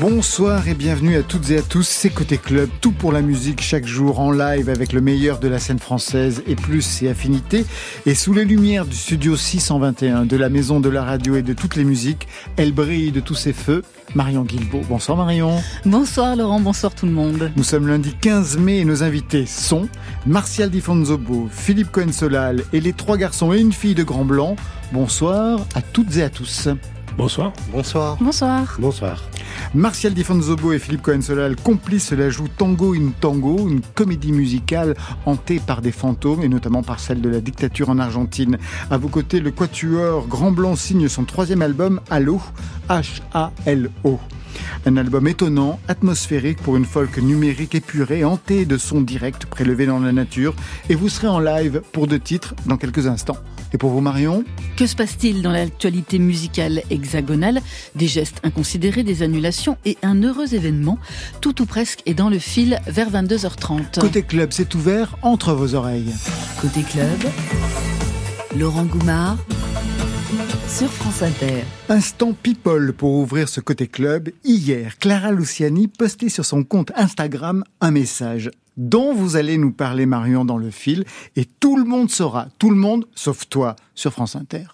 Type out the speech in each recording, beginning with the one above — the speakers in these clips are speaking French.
Bonsoir et bienvenue à toutes et à tous, c'est Côté Club, tout pour la musique chaque jour en live avec le meilleur de la scène française et plus ses affinités. Et sous les lumières du studio 621 de la maison de la radio et de toutes les musiques, elle brille de tous ses feux. Marion Guilbault. Bonsoir Marion. Bonsoir Laurent, bonsoir tout le monde. Nous sommes lundi 15 mai et nos invités sont Martial Di Fonzobo, Philippe Cohen-Solal et les trois garçons et une fille de Grand Blanc. Bonsoir à toutes et à tous. Bonsoir. Bonsoir. Bonsoir. Bonsoir. Martial Di Fonzobo et Philippe Cohen-Solal complices la joue Tango in Tango, une comédie musicale hantée par des fantômes et notamment par celle de la dictature en Argentine. À vos côtés, le quatuor Grand Blanc signe son troisième album Halo, H-A-L-O. Un album étonnant, atmosphérique pour une folk numérique épurée, hantée de sons directs prélevés dans la nature. Et vous serez en live pour deux titres dans quelques instants. Et pour vous, Marion? Que se passe-t-il dans l'actualité musicale hexagonale? Des gestes inconsidérés, des annulations et un heureux événement? Tout ou presque est dans le fil vers 22h30. Côté club, c'est ouvert entre vos oreilles. Côté club, Laurent Goumard sur France Inter. Instant people pour ouvrir ce côté club. Hier, Clara Luciani postait sur son compte Instagram un message dont vous allez nous parler, Marion, dans le fil. Et tout le monde saura, tout le monde, sauf toi, sur France Inter.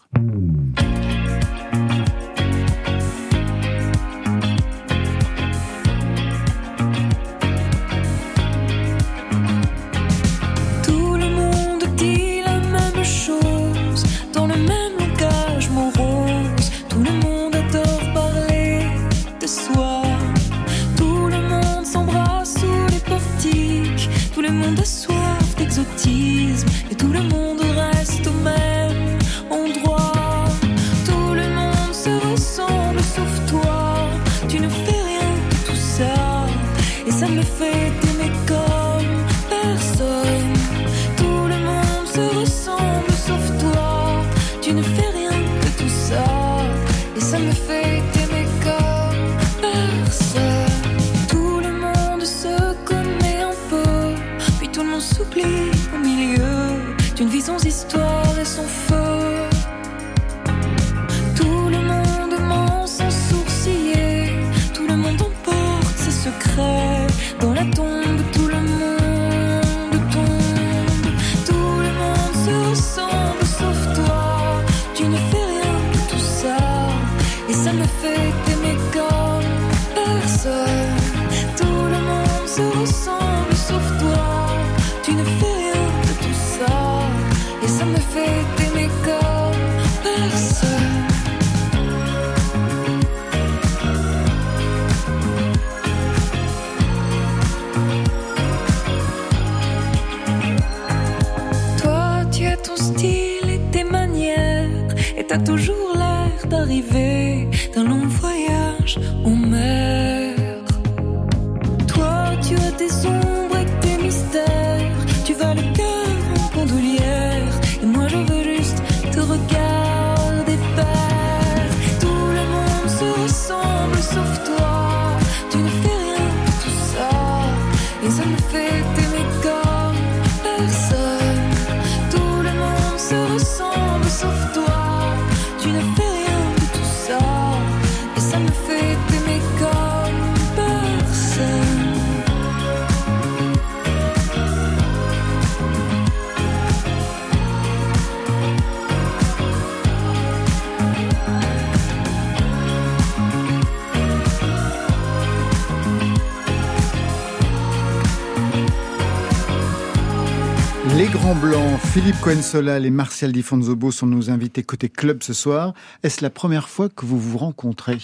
Philippe Cohen-Solal et Martial Di Fonzobo sont nos invités côté club ce soir. Est-ce la première fois que vous vous rencontrez?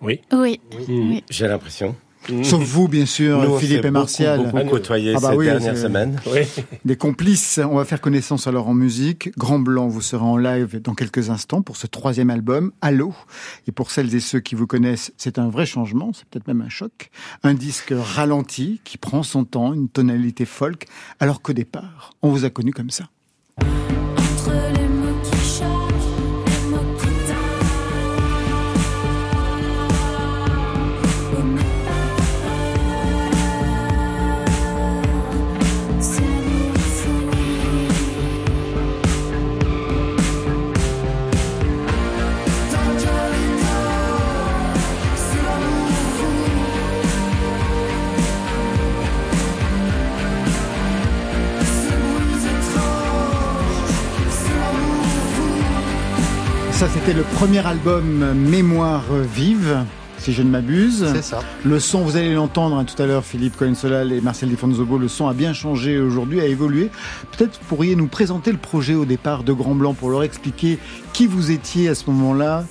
Oui. Oui. Oui, J'ai l'impression. Sauf vous, bien sûr, Nous, Philippe et Martial. Beaucoup, beaucoup côtoyé Ah bah ces oui, dernières semaines. Oui. Des complices, on va faire connaissance alors en musique. Grand Blanc, vous serez en live dans quelques instants pour ce troisième album, Allô. Et pour celles et ceux qui vous connaissent, c'est un vrai changement, c'est peut-être même un choc. Un disque ralenti qui prend son temps, une tonalité folk, alors qu'au départ, on vous a connu comme ça. C'était le premier album Mémoire vive si je ne m'abuse. C'est ça. Le son, vous allez l'entendre hein, tout à l'heure, Philippe Cohen-Solal et Marcel Difonzobo, le son a bien changé aujourd'hui, a évolué. Peut-être pourriez nous présenter le projet au départ de Grand Blanc pour leur expliquer qui vous étiez à ce moment-là,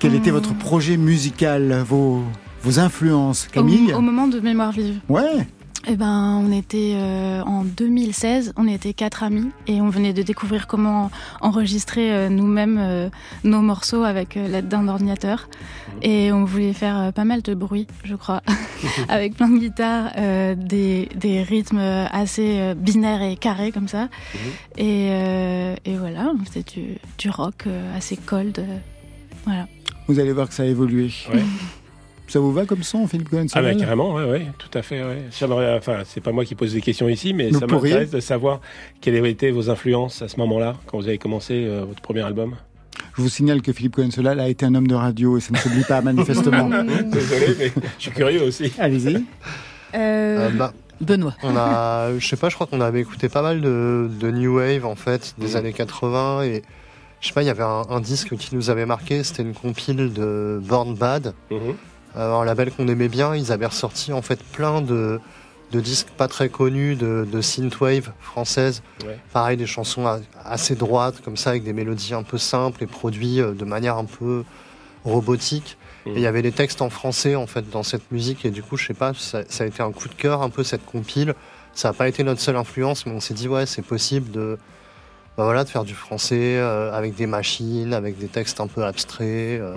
quel était votre projet musical, vos, vos influences, Camille au, au moment de Mémoire vive. Ouais. Eh ben, on était euh, en 2016, on était quatre amis et on venait de découvrir comment enregistrer euh, nous-mêmes euh, nos morceaux avec euh, l'aide d'un ordinateur. Et on voulait faire euh, pas mal de bruit, je crois, avec plein de guitares, euh, des, des rythmes assez euh, binaires et carrés comme ça. Et, euh, et voilà, on faisait du, du rock euh, assez cold. euh, voilà. Vous allez voir que ça a évolué. Ouais. Ça vous va comme son, Philippe Ah bah carrément, ouais, ouais, tout à fait. Ouais. J'aimerais, enfin, c'est pas moi qui pose des questions ici, mais Vous ça m'intéresse de savoir quelles avaient été vos influences à ce moment-là, quand vous avez commencé euh, votre premier album. Je vous signale que Philippe Cohen-Solal a été un homme de radio et ça ne s'oublie pas manifestement. Désolé, mais je suis curieux aussi. Allez-y. Euh, bah, Benoît. on a, je sais pas, je crois qu'on avait écouté pas mal de, de new wave en fait des années 80 et je sais pas, il y avait un, un disque qui nous avait marqué, c'était une compile de Born Bad, Mhm. Un label qu'on aimait bien. Ils avaient ressorti en fait plein de, de disques pas très connus de, de synthwave française. Ouais. Pareil, des chansons assez droites comme ça avec des mélodies un peu simples et produits euh, de manière un peu robotique. Mhm. Et il y avait des textes en français en fait dans cette musique et du coup je sais pas ça, ça a été un coup de cœur un peu cette compile ça n'a pas été notre seule influence mais on s'est dit ouais c'est possible de bah voilà de faire du français euh, avec des machines avec des textes un peu abstraits euh,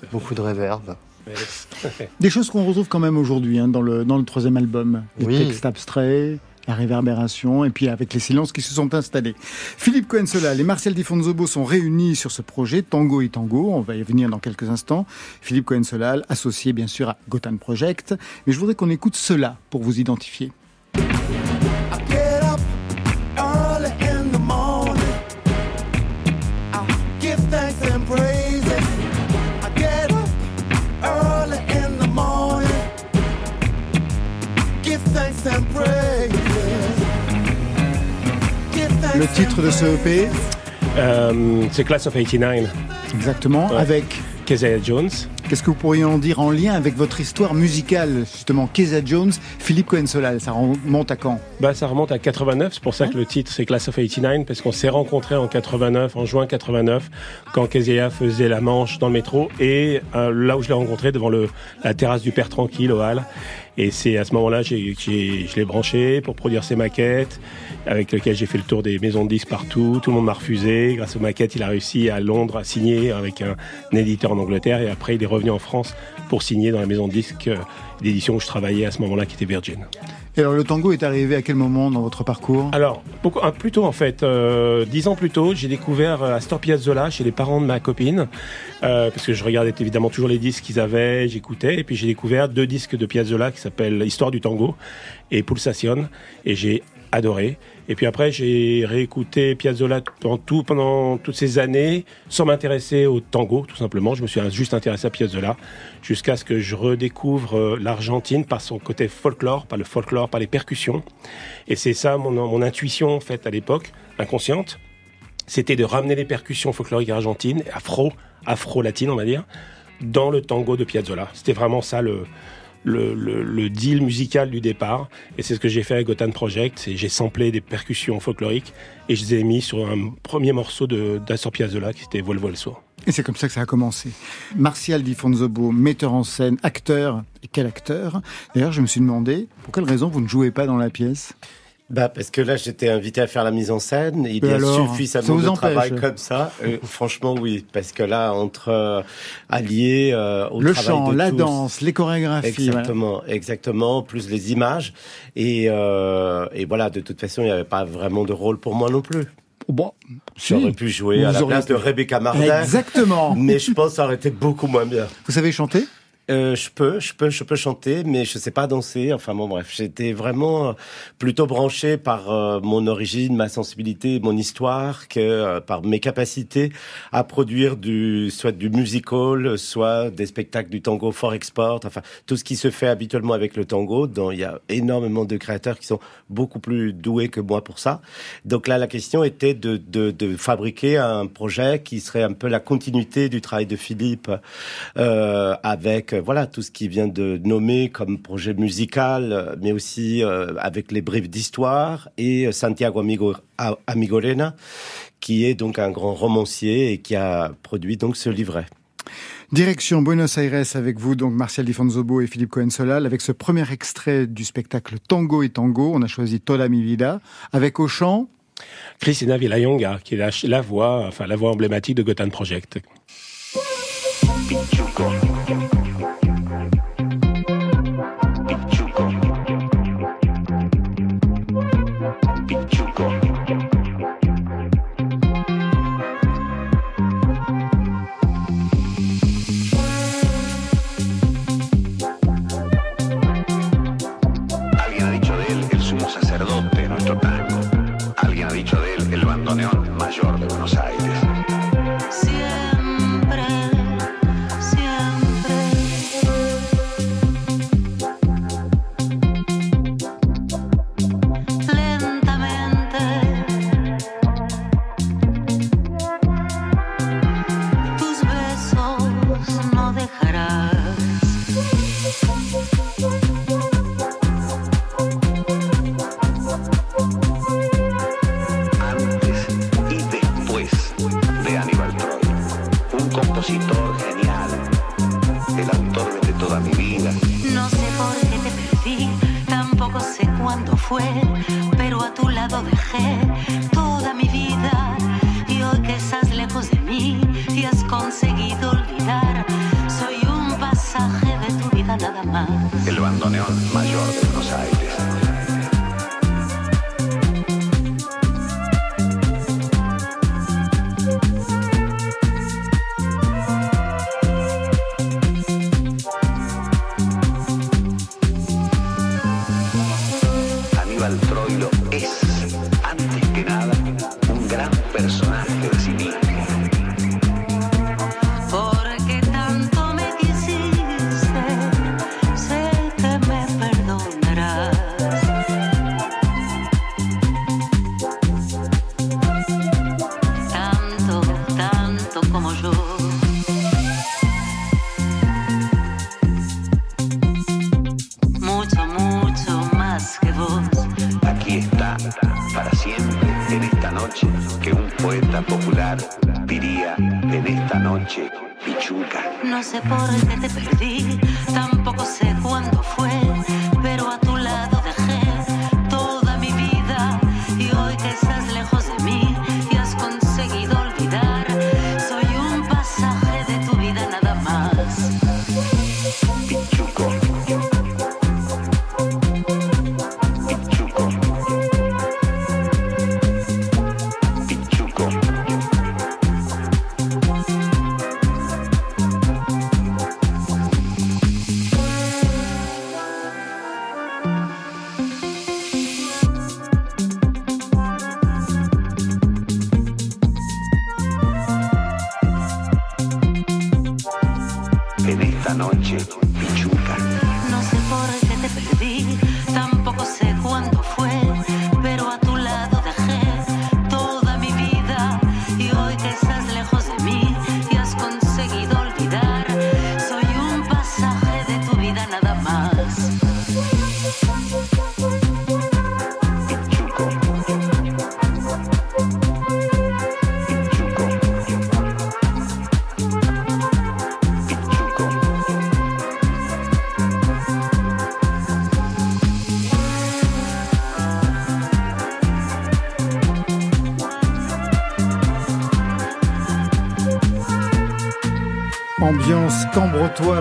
fait. beaucoup de réverb. Des choses qu'on retrouve quand même aujourd'hui hein, dans, le, dans le troisième album. Les Oui. textes abstraits, la réverbération, et puis avec les silences qui se sont installés. Philippe Cohen-Solal et Martial Di Fonzobo sont réunis sur ce projet Tango et Tango. On va y venir dans quelques instants. Philippe Cohen-Solal, associé bien sûr à Gotham Project. Mais je voudrais qu'on écoute cela pour vous identifier. Le titre de ce EP, Euh, c'est Class of 89, exactement, Ouais. avec... Keziah Jones. Qu'est-ce que vous pourriez en dire en lien avec votre histoire musicale, justement, Keza Jones, Philippe Cohen-Solal Ça remonte à quand? Bah, ça remonte à 89, c'est pour ça que le titre c'est Class of 89, parce qu'on s'est rencontrés en 89, en juin 89, quand Kezia faisait la manche dans le métro, et euh, là où je l'ai rencontré, devant le, la terrasse du Père Tranquille au Hall. Et c'est à ce moment-là que je l'ai branché pour produire ses maquettes, avec lequel j'ai fait le tour des maisons de disques partout. Tout le monde m'a refusé. Grâce aux maquettes, il a réussi à Londres à signer avec un, un éditeur en Angleterre, et après il est revenu en France pour signer dans la maison de disques euh, d'édition où je travaillais à ce moment-là, qui était Virgin. Et alors, le tango est arrivé à quel moment dans votre parcours? Alors, beaucoup, plus tôt en fait, euh, dix ans plus tôt, j'ai découvert euh, Astor Piazzolla chez les parents de ma copine, euh, parce que je regardais évidemment toujours les disques qu'ils avaient, j'écoutais, et puis j'ai découvert deux disques de Piazzolla qui s'appellent Histoire du tango et Pulsation, et j'ai adoré. Et puis après, j'ai réécouté Piazzolla pendant, tout, pendant toutes ces années, sans m'intéresser au tango, tout simplement. Je me suis juste intéressé à Piazzolla, jusqu'à ce que je redécouvre euh, l'Argentine par son côté folklore, par le folklore, par les percussions. Et c'est ça mon, mon intuition, en fait, à l'époque, inconsciente. C'était de ramener les percussions folkloriques argentines, afro, afro-latines, on va dire, dans le tango de Piazzolla. C'était vraiment ça le, le, deal musical du départ. Et c'est ce que j'ai fait avec Gotan Project. J'ai samplé des percussions folkloriques et je les ai mis sur un premier morceau d'Astor Piazzolla qui était Volvo el Suo. Et c'est comme ça que ça a commencé. Martial Di Fonzobo, metteur en scène, acteur. Et quel acteur? D'ailleurs, je me suis demandé, pour quelle raison vous ne jouez pas dans la pièce? Bah parce que là j'étais invité à faire la mise en scène. Il y a suffisamment de empêche travail comme ça. Euh, franchement oui, parce que là entre euh, allier euh, au Le travail chant, de la tous, danse, les chorégraphies. Exactement, exactement, plus les images et euh, et voilà de toute façon il n'y avait pas vraiment de rôle pour moi non plus. Bon, J'aurais si. pu jouer à la place de. Rebecca Martin, Exactement. mais je pense que ça aurait été beaucoup moins bien. Vous savez chanter? Euh, je peux, je peux, je peux chanter, mais je sais pas danser. Enfin bon, bref, j'étais vraiment euh, plutôt branché par euh, mon origine, ma sensibilité, mon histoire, que par mes capacités à produire du soit du musical, soit des spectacles du tango fort export. Enfin, tout ce qui se fait habituellement avec le tango. Dont il y a énormément de créateurs qui sont beaucoup plus doués que moi pour ça. Donc là, la question était de, de, de fabriquer un projet qui serait un peu la continuité du travail de Philippe, avec voilà tout ce qui vient de nommer comme projet musical, euh, mais aussi euh, avec les briefs d'histoire et euh, Santiago Amigo, Amigorena, qui est donc un grand romancier et qui a produit donc ce livret. Direction Buenos Aires avec vous, donc Martial Di Fonzobo et Philippe Cohen-Solal, avec ce premier extrait du spectacle Tango et Tango. On a choisi Toda mi vida, avec au chant Christina Villayonga, qui est la, la voix, enfin la voix emblématique de Gotham Project. Pero a tu lado dejé toda mi vida. Y hoy que estás lejos de mí y has conseguido olvidar, soy un pasaje de tu vida nada más. El bandoneón mayor de Buenos Aires.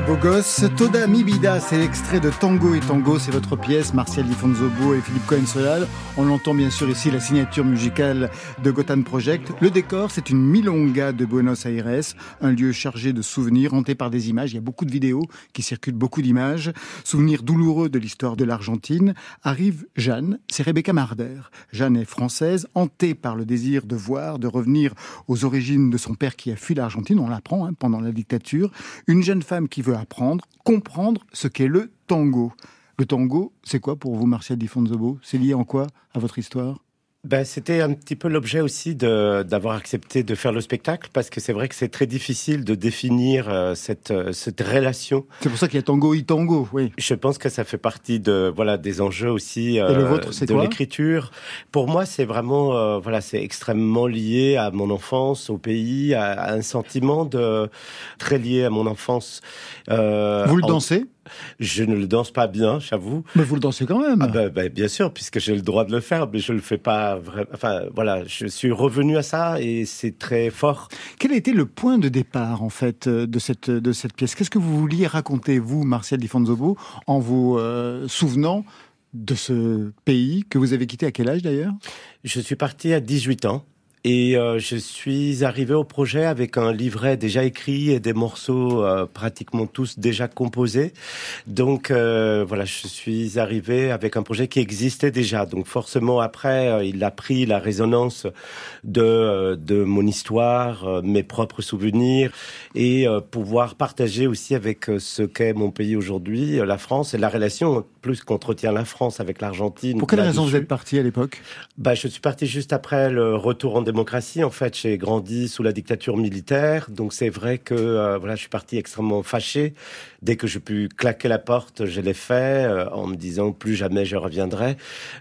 Beau gosse. Toda Mibida, c'est l'extrait de Tango et Tango, c'est votre pièce, Martial Di Fonzobo et Philippe Cohen-Solal. On l'entend bien sûr ici, la signature musicale de Gotham Project. Le décor, c'est une milonga de Buenos Aires, un lieu chargé de souvenirs, hanté par des images. Il y a beaucoup de vidéos qui circulent, beaucoup d'images. Souvenirs douloureux de l'histoire de l'Argentine. Arrive Jeanne, c'est Rebecca Marder. Jeanne est française, hantée par le désir de voir, de revenir aux origines de son père qui a fui l'Argentine. On l'apprend hein, pendant la dictature. Une jeune femme qui veut apprendre, comprendre ce qu'est le tango. Le tango, c'est quoi pour vous, Martial Di Fonzobo? C'est lié en quoi à votre histoire? Ben, c'était un petit peu l'objet aussi de- d'avoir accepté de faire le spectacle, parce que c'est vrai que c'est très difficile de définir euh, cette, euh, cette relation. C'est pour ça qu'il y a tango et tango, oui. Je pense que ça fait partie de voilà des enjeux aussi euh, Et le vôtre, c'est de l'écriture. Pour moi, c'est vraiment euh, voilà, c'est extrêmement lié à mon enfance, au pays, à, à un sentiment de très lié à mon enfance. Euh, Vous le en- dansez? Je ne le danse pas bien, j'avoue. Mais vous le dansez quand même. Ah ben, ben, bien sûr, puisque j'ai le droit de le faire, mais je le fais pas vraiment. Enfin, voilà, je suis revenu à ça et c'est très fort. Quel a été le point de départ, en fait, euh, de cette, de cette pièce? Qu'est-ce que vous vouliez raconter, vous, Martial Di Fonzobo, en vous euh, souvenant de ce pays que vous avez quitté à quel âge, d'ailleurs? Je suis parti à 18 ans. Et euh, je suis arrivé au projet avec un livret déjà écrit et des morceaux euh, pratiquement tous déjà composés. Donc euh, voilà, je suis arrivé avec un projet qui existait déjà. Donc forcément après, euh, il a pris la résonance de euh, de mon histoire, euh, mes propres souvenirs et euh, pouvoir partager aussi avec ce qu'est mon pays aujourd'hui, euh, la France et la relation plus qu'entretient la France avec l'Argentine. Pour quelle raison vous êtes parti à l'époque? Bah, je suis parti juste après le retour en démocratie. En fait, j'ai grandi sous la dictature militaire, donc c'est vrai que euh, voilà, je suis parti extrêmement fâché. Dès que je pu claquer la porte, je l'ai fait euh, en me disant plus jamais je reviendrai.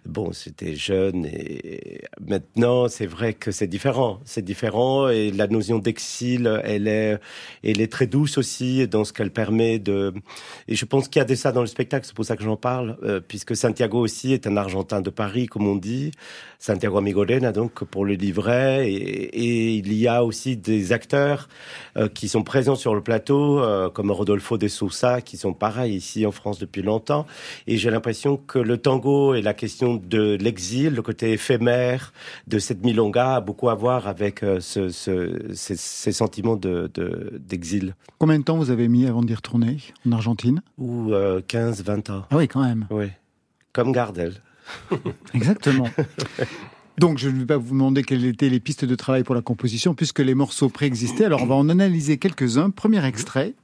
Bon, c'était jeune et maintenant c'est vrai que c'est différent. C'est différent et la notion d'exil, elle est, elle est très douce aussi dans ce qu'elle permet de. Et je pense qu'il y a de ça dans le spectacle. C'est pour ça que j'en parle, euh, puisque Santiago aussi est un Argentin de Paris, comme on dit. Santiago Amigorena, donc pour le livret, et, il y a aussi des acteurs euh, qui sont présents sur le plateau, comme Rodolfo de qui sont pareils ici en France depuis longtemps. Et j'ai l'impression que le tango et la question de l'exil, le côté éphémère de cette milonga, a beaucoup à voir avec euh, ce, ce- ces, ces sentiments de, de- d'exil. Combien de temps vous avez mis avant d'y retourner en Argentine? Ou euh, 15, 20 ans. Ah oui, quand même. Oui. Comme Gardel. Exactement. Donc, je ne vais pas vous demander quelles étaient les pistes de travail pour la composition, puisque les morceaux préexistaient. Alors, on va en analyser quelques-uns. Premier extrait.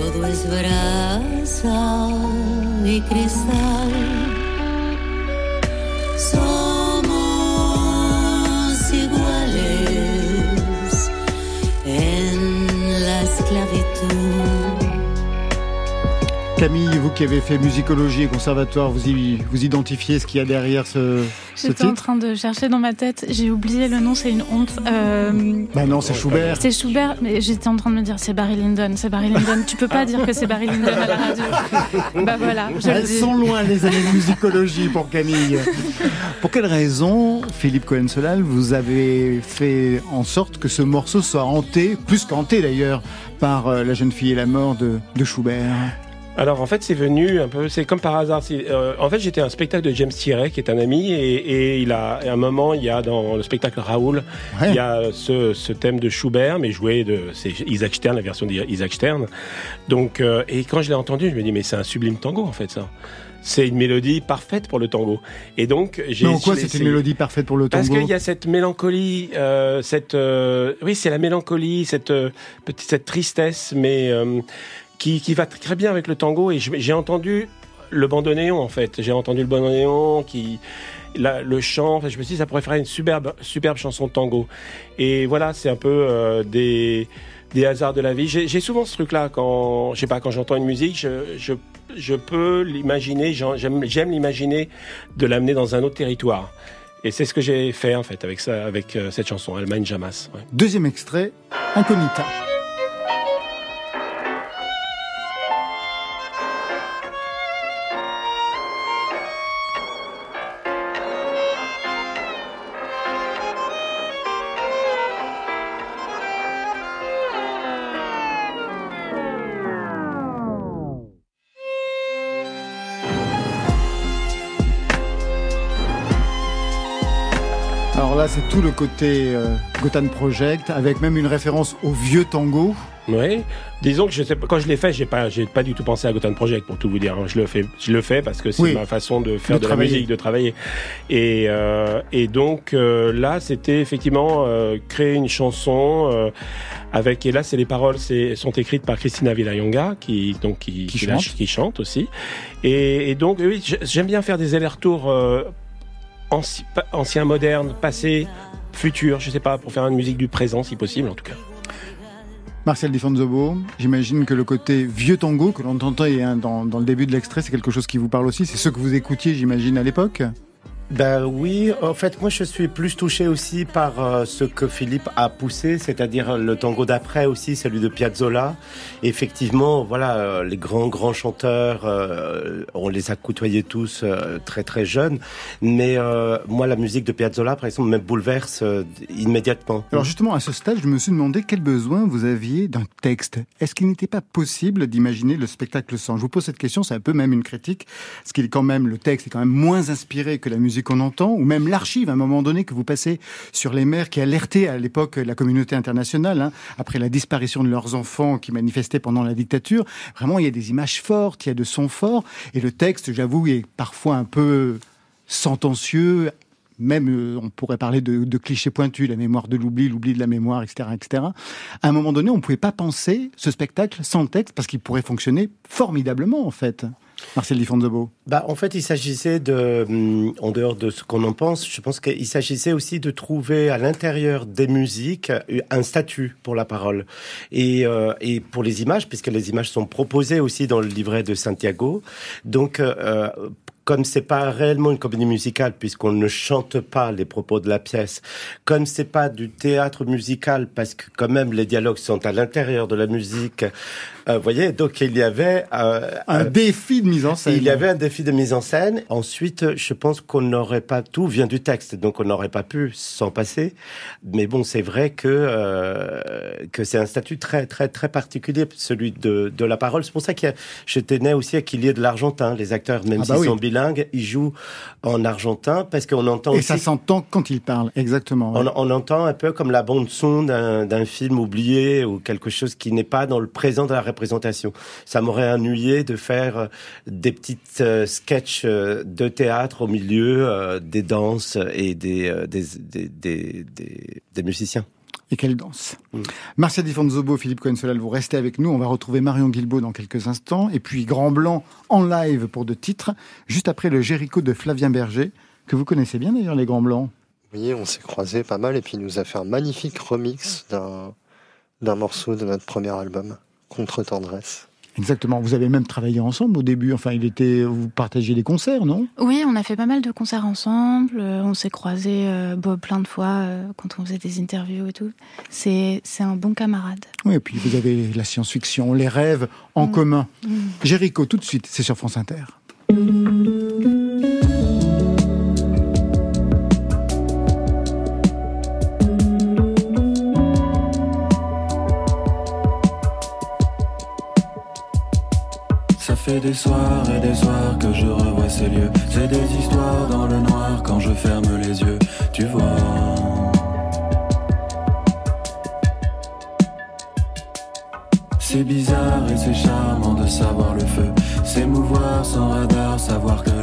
Todo es brasa y. Camille, vous qui avez fait musicologie et conservatoire, vous, y, vous identifiez ce qu'il y a derrière ce, ce J'étais en train de chercher dans ma tête, j'ai oublié le nom, c'est une honte. Euh, Bah non, c'est Schubert. c'est Schubert, mais j'étais en train de me dire c'est Barry Lyndon, c'est Barry Lyndon. Tu peux pas dire que c'est Barry Lyndon à la radio. bah voilà, je le Elles dis. sont loin les années de musicologie pour Camille. Pour quelle raison, Philippe Cohen-Solal, vous avez fait en sorte que ce morceau soit hanté, plus qu'hanté d'ailleurs, par euh, La jeune fille et la mort de, de Schubert? Alors en fait c'est venu un peu, c'est comme par hasard. euh, en fait j'étais à un spectacle de James Thierry qui est un ami et, et il a à un moment il y a dans le spectacle Raoul Ouais. il y a ce, ce thème de Schubert mais joué de c'est Isaac Stern la version d'Isaac Stern. Donc euh, et quand je l'ai entendu je me dis mais c'est un sublime tango en fait ça. C'est une mélodie parfaite pour le tango. Et donc j'ai Mais en quoi c'est une mélodie parfaite pour le Parce tango qu'il y a cette mélancolie, euh, cette euh, oui, c'est la mélancolie, cette euh, petite cette tristesse, mais euh, qui, qui va tr- très bien avec le tango. Et j'ai entendu le bandoneon en fait. J'ai entendu le bandoneon qui la- le chant. Je me suis dit ça pourrait faire une superbe superbe chanson de tango. Et voilà, c'est un peu euh, des des hasards de la vie. J'ai souvent ce truc-là quand, je sais pas, quand j'entends une musique, je, je, je peux l'imaginer, j'aime l'imaginer de l'amener dans un autre territoire. Et c'est ce que j'ai fait en fait avec ça, avec euh, cette chanson Allemagne Jamas. Deuxième extrait, Incognita. Tout le côté euh, Gotan Project, avec même une référence au vieux tango. Oui. Disons que je sais, quand je l'ai fait, j'ai pas, j'ai pas du tout pensé à Gotham Project pour tout vous dire. hein. Je le fais, je le fais parce que c'est Oui. ma façon de faire De de, la musique, de travailler. Et, euh, et donc euh, là, c'était effectivement euh, créer une chanson euh, avec. Et là, c'est les paroles, c'est sont écrites par Christina Villayonga qui donc qui, Qui chante. qui chante aussi. Et, et donc oui, j'ai- j'aime bien faire des allers-retours euh, ancien, moderne, passé, futur. Je sais pas pour faire une musique du présent si possible en tout cas. Marcel Di Fonzobo, j'imagine que le côté vieux tango que l'on entendait hein, dans, dans le début de l'extrait, c'est quelque chose qui vous parle aussi. C'est ce que vous écoutiez, j'imagine, à l'époque? Ben oui, en fait, moi je suis plus touché aussi par euh, ce que Philippe a poussé, c'est-à-dire le tango d'après aussi, celui de Piazzolla. Effectivement, voilà, euh, les grands grands chanteurs, euh, on les a côtoyés tous très très jeunes, mais moi la musique de Piazzolla, par exemple, me bouleverse immédiatement. Alors justement, à ce stade, je me suis demandé quel besoin vous aviez d'un texte. Est-ce qu'il n'était pas possible d'imaginer le spectacle sans? Je vous pose cette question, c'est un peu même une critique, parce qu'il est quand même, le texte est quand même moins inspiré que la musique qu'on entend, ou même l'archive, à un moment donné, que vous passez sur les mères qui alertaient à l'époque la communauté internationale, hein, après la disparition de leurs enfants qui manifestaient pendant la dictature. Vraiment, il y a des images fortes, il y a de sons forts, et le texte, j'avoue, est parfois un peu sentencieux, même euh, on pourrait parler de, clichés pointus, la mémoire de l'oubli, l'oubli de la mémoire, etc., etc. À un moment donné, on ne pouvait pas penser ce spectacle sans texte parce qu'il pourrait fonctionner formidablement, en fait. Marcel Di Fonzobo. Bah, en fait, il s'agissait de, hum, en dehors de ce qu'on en pense, je pense qu'il s'agissait aussi de trouver à l'intérieur des musiques un statut pour la parole et, euh, et pour les images, puisque les images sont proposées aussi dans le livret de Santiago. Donc, euh, comme c'est pas réellement une comédie musicale puisqu'on ne chante pas les propos de la pièce, comme c'est pas du théâtre musical parce que quand même les dialogues sont à l'intérieur de la musique, euh, vous voyez, donc il y avait euh, Un euh, défi de mise en scène. il y avait un défi de mise en scène. Ensuite, je pense qu'on n'aurait pas tout vient du texte, donc on n'aurait pas pu s'en passer. Mais bon, c'est vrai que euh, que c'est un statut très très très particulier, celui de de la parole. C'est pour ça que je tenais aussi à qu'il y ait de l'argentin. Les acteurs, même Ah bah s'ils oui. sont ils jouent en argentin parce qu'on entend Et aussi ça s'entend quand il parle, exactement. ouais. on, on entend un peu comme la bande son d'un film oublié ou quelque chose qui n'est pas dans le présent de la représentation. Ça m'aurait ennuyé de faire euh, des petites euh, sketchs euh, de théâtre au milieu euh, des danses et des, des, des, des, des- des musiciens. Et quelle danse. Mm. Marcel Di Fonzobo, Philippe Cohen-Solal, vous restez avec nous. On va retrouver Marion Guilbault dans quelques instants. Et puis Grand Blanc en live pour deux titres, juste après le Jéricho de Flavien Berger, que vous connaissez bien d'ailleurs, les Grands Blancs. Oui, on s'est croisés pas mal et puis il nous a fait un magnifique remix d'un d'un morceau de notre premier album, Contre Tendresse. Exactement. Vous avez même travaillé ensemble au début. Enfin, il était, vous partagiez les concerts, non? Oui, on a fait pas mal de concerts ensemble. euh, On s'est croisés euh, plein de fois euh, quand on faisait des interviews et tout. C'est c'est un bon camarade. Oui, et puis vous avez la science-fiction, les rêves en Mm. commun. Mm. Jéricho, tout de suite, c'est sur France Inter. Fait des soirs et des soirs que je revois ces lieux. C'est des histoires dans le noir quand je ferme les yeux. Tu vois. C'est bizarre et c'est charmant de savoir le feu. S'émouvoir sans radar, savoir que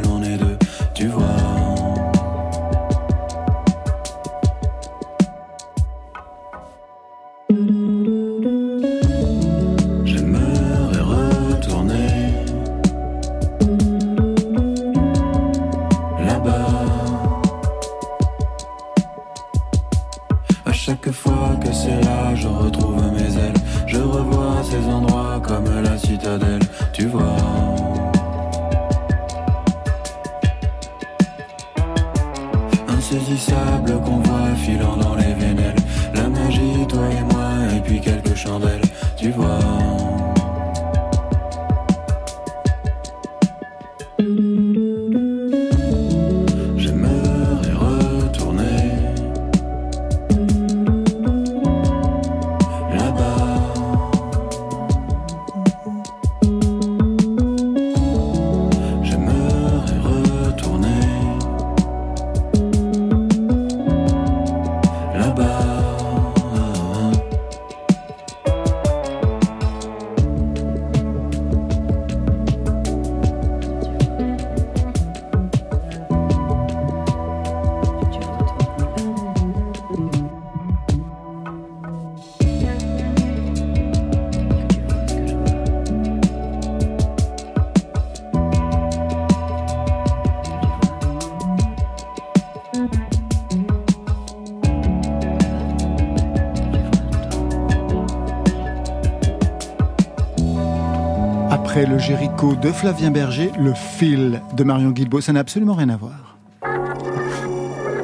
le Jéricho de Flavien Berger, le fil de Marion Guilbault, ça n'a absolument rien à voir.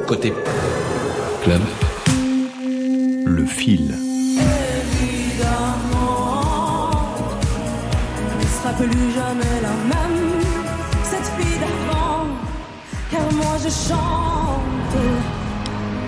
Côté club, le fil. ne sera plus jamais la même, cette fille d'avant, car moi je chante.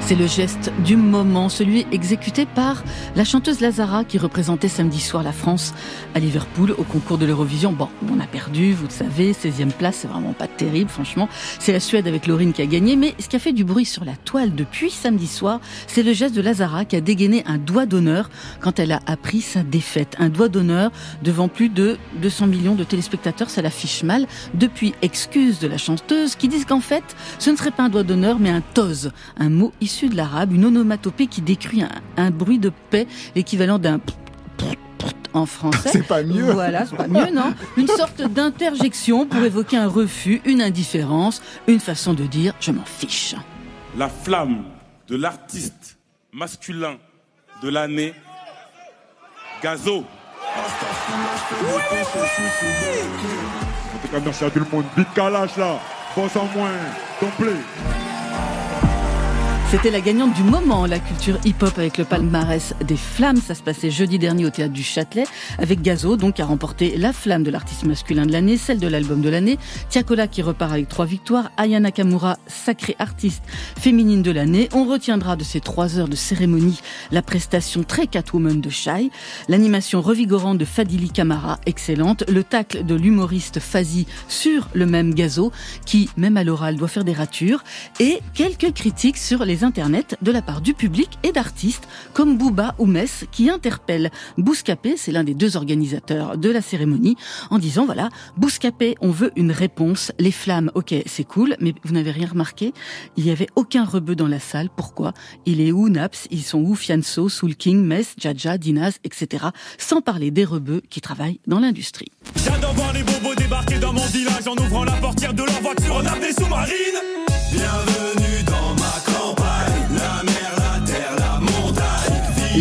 C'est le geste du moment, celui exécuté par la chanteuse Lazara qui représentait samedi soir la France à Liverpool au concours de l'Eurovision. Bon, on a perdu, vous le savez, 16e place, c'est vraiment pas terrible, franchement. C'est la Suède avec Laurine qui a gagné, mais ce qui a fait du bruit sur la toile depuis samedi soir, c'est le geste de Lazara qui a dégainé un doigt d'honneur quand elle a appris sa défaite. Un doigt d'honneur devant plus de 200 millions de téléspectateurs, ça l'affiche mal. Depuis, excuse de la chanteuse qui disent qu'en fait, ce ne serait pas un doigt d'honneur, mais un toz, un mot issu de l'arabe, une onomatopée qui décrit un, un bruit de paix, l'équivalent d'un en français. C'est pas mieux. Voilà, c'est pas mieux, non? Une sorte d'interjection pour évoquer un refus, une indifférence, une façon de dire je m'en fiche. La flamme de l'artiste masculin de l'année, Gazo. En tout cas, merci à tout le monde. Big Kalash là, bosse en moins, complet. C'était la gagnante du moment, la culture hip-hop avec le palmarès des flammes. Ça se passait jeudi dernier au théâtre du Châtelet avec Gazo, donc qui a remporté la flamme de l'artiste masculin de l'année, celle de l'album de l'année. Tiakola qui repart avec trois victoires. Aya Nakamura, sacrée artiste féminine de l'année. On retiendra de ces trois heures de cérémonie la prestation très Catwoman de Shai, l'animation revigorante de Fadili Kamara, excellente, le tacle de l'humoriste Fazi sur le même Gazo, qui, même à l'oral, doit faire des ratures, et quelques critiques sur les internets de la part du public et d'artistes comme Bouba ou Mess qui interpellent Bouscapé, c'est l'un des deux organisateurs de la cérémonie, en disant voilà, Bouscapé, on veut une réponse. Les flammes, ok, c'est cool, mais vous n'avez rien remarqué Il n'y avait aucun rebeu dans la salle. Pourquoi? Il est où Naps? Ils sont où? Fianso, Soul King, Mess, Jaja, Dinaz, etc. Sans parler des rebeux qui travaillent dans l'industrie. J'adore voir les bobos débarquer dans mon village en ouvrant la portière de leur voiture sous-marines. Bienvenue None.